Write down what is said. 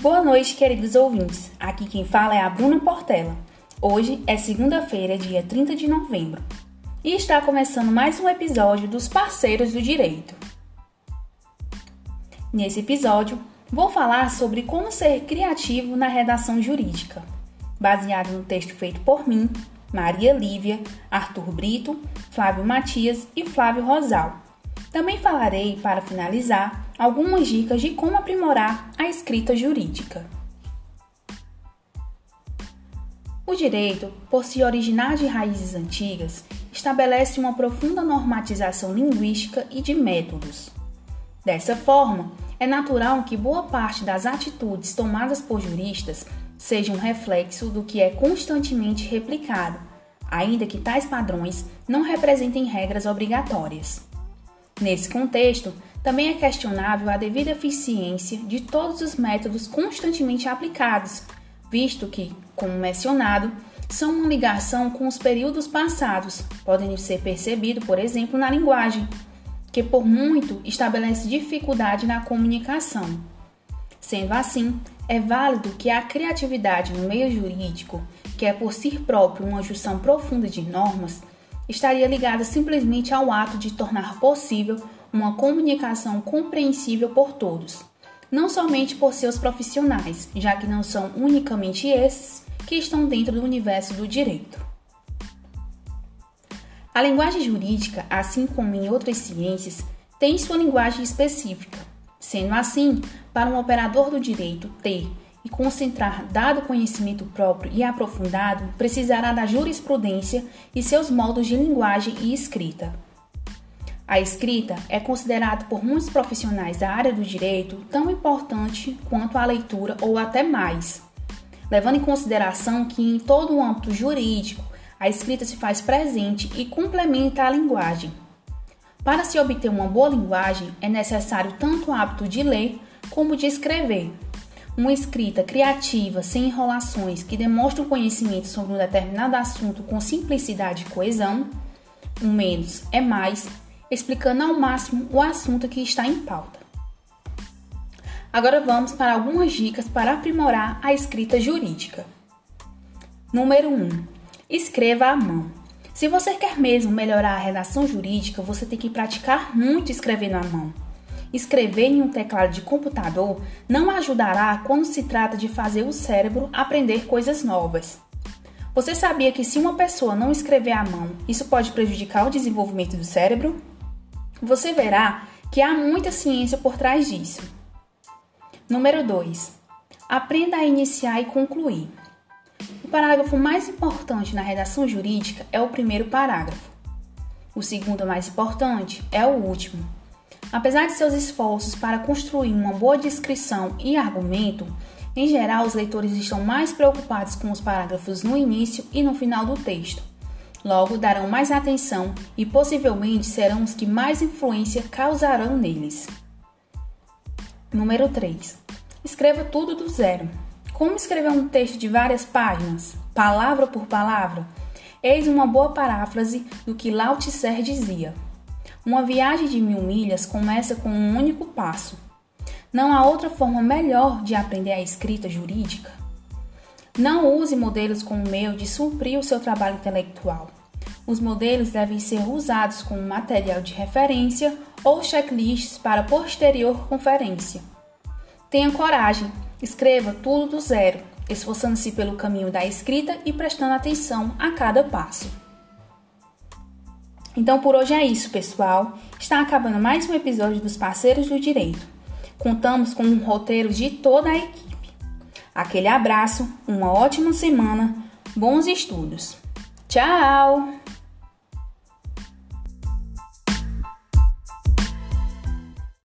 Boa noite, queridos ouvintes. Aqui quem fala é a Bruna Portela. Hoje é segunda-feira, dia 30 de novembro, e está começando mais um episódio dos Parceiros do Direito. Nesse episódio, vou falar sobre como ser criativo na redação jurídica, baseado no texto feito por mim, Maria Lívia, Arthur Brito, Flávio Matias e Flávio Rosal. Também falarei, para finalizar, algumas dicas de como aprimorar a escrita jurídica. O direito, por se originar de raízes antigas, estabelece uma profunda normatização linguística e de métodos. Dessa forma, é natural que boa parte das atitudes tomadas por juristas sejam reflexo do que é constantemente replicado, ainda que tais padrões não representem regras obrigatórias. Nesse contexto, também é questionável a devida eficiência de todos os métodos constantemente aplicados, visto que, como mencionado, são uma ligação com os períodos passados, podem ser percebidos, por exemplo, na linguagem, que por muito estabelece dificuldade na comunicação. Sendo assim, é válido que a criatividade no meio jurídico, que é por si próprio uma junção profunda de normas, estaria ligada simplesmente ao ato de tornar possível uma comunicação compreensível por todos, não somente por seus profissionais, já que não são unicamente esses que estão dentro do universo do direito. A linguagem jurídica, assim como em outras ciências, tem sua linguagem específica. Sendo assim, para um operador do direito ter e concentrar dado conhecimento próprio e aprofundado, precisará da jurisprudência e seus modos de linguagem e escrita. A escrita é considerada por muitos profissionais da área do direito tão importante quanto a leitura ou até mais, levando em consideração que em todo o âmbito jurídico a escrita se faz presente e complementa a linguagem. Para se obter uma boa linguagem, é necessário tanto o hábito de ler como de escrever. Uma escrita criativa, sem enrolações, que demonstre um conhecimento sobre um determinado assunto com simplicidade e coesão, o menos é mais, explicando ao máximo o assunto que está em pauta. Agora vamos para algumas dicas para aprimorar a escrita jurídica. Número 1. Escreva à mão. Se você quer mesmo melhorar a redação jurídica, você tem que praticar muito escrevendo à mão. Escrever em um teclado de computador não ajudará quando se trata de fazer o cérebro aprender coisas novas. Você sabia que se uma pessoa não escrever à mão, isso pode prejudicar o desenvolvimento do cérebro? Você verá que há muita ciência por trás disso. Número 2. Aprenda a iniciar e concluir. O parágrafo mais importante na redação jurídica é o primeiro parágrafo. O segundo mais importante é o último. Apesar de seus esforços para construir uma boa descrição e argumento, em geral os leitores estão mais preocupados com os parágrafos no início e no final do texto. Logo, darão mais atenção e possivelmente serão os que mais influência causarão neles. Número 3. Escreva tudo do zero. Como escrever um texto de várias páginas, palavra por palavra? Eis uma boa paráfrase do que Lao Tse dizia. Uma viagem de mil milhas começa com um único passo. Não há outra forma melhor de aprender a escrita jurídica não use modelos como o meu de suprir o seu trabalho intelectual. Os modelos devem ser usados como material de referência ou checklists para posterior conferência. Tenha coragem, escreva tudo do zero, esforçando-se pelo caminho da escrita e prestando atenção a cada passo. Então por hoje é isso, pessoal. Está acabando mais um episódio dos Parceiros do Direito. Contamos com um roteiro de toda a equipe. Aquele abraço, uma ótima semana, bons estudos. Tchau!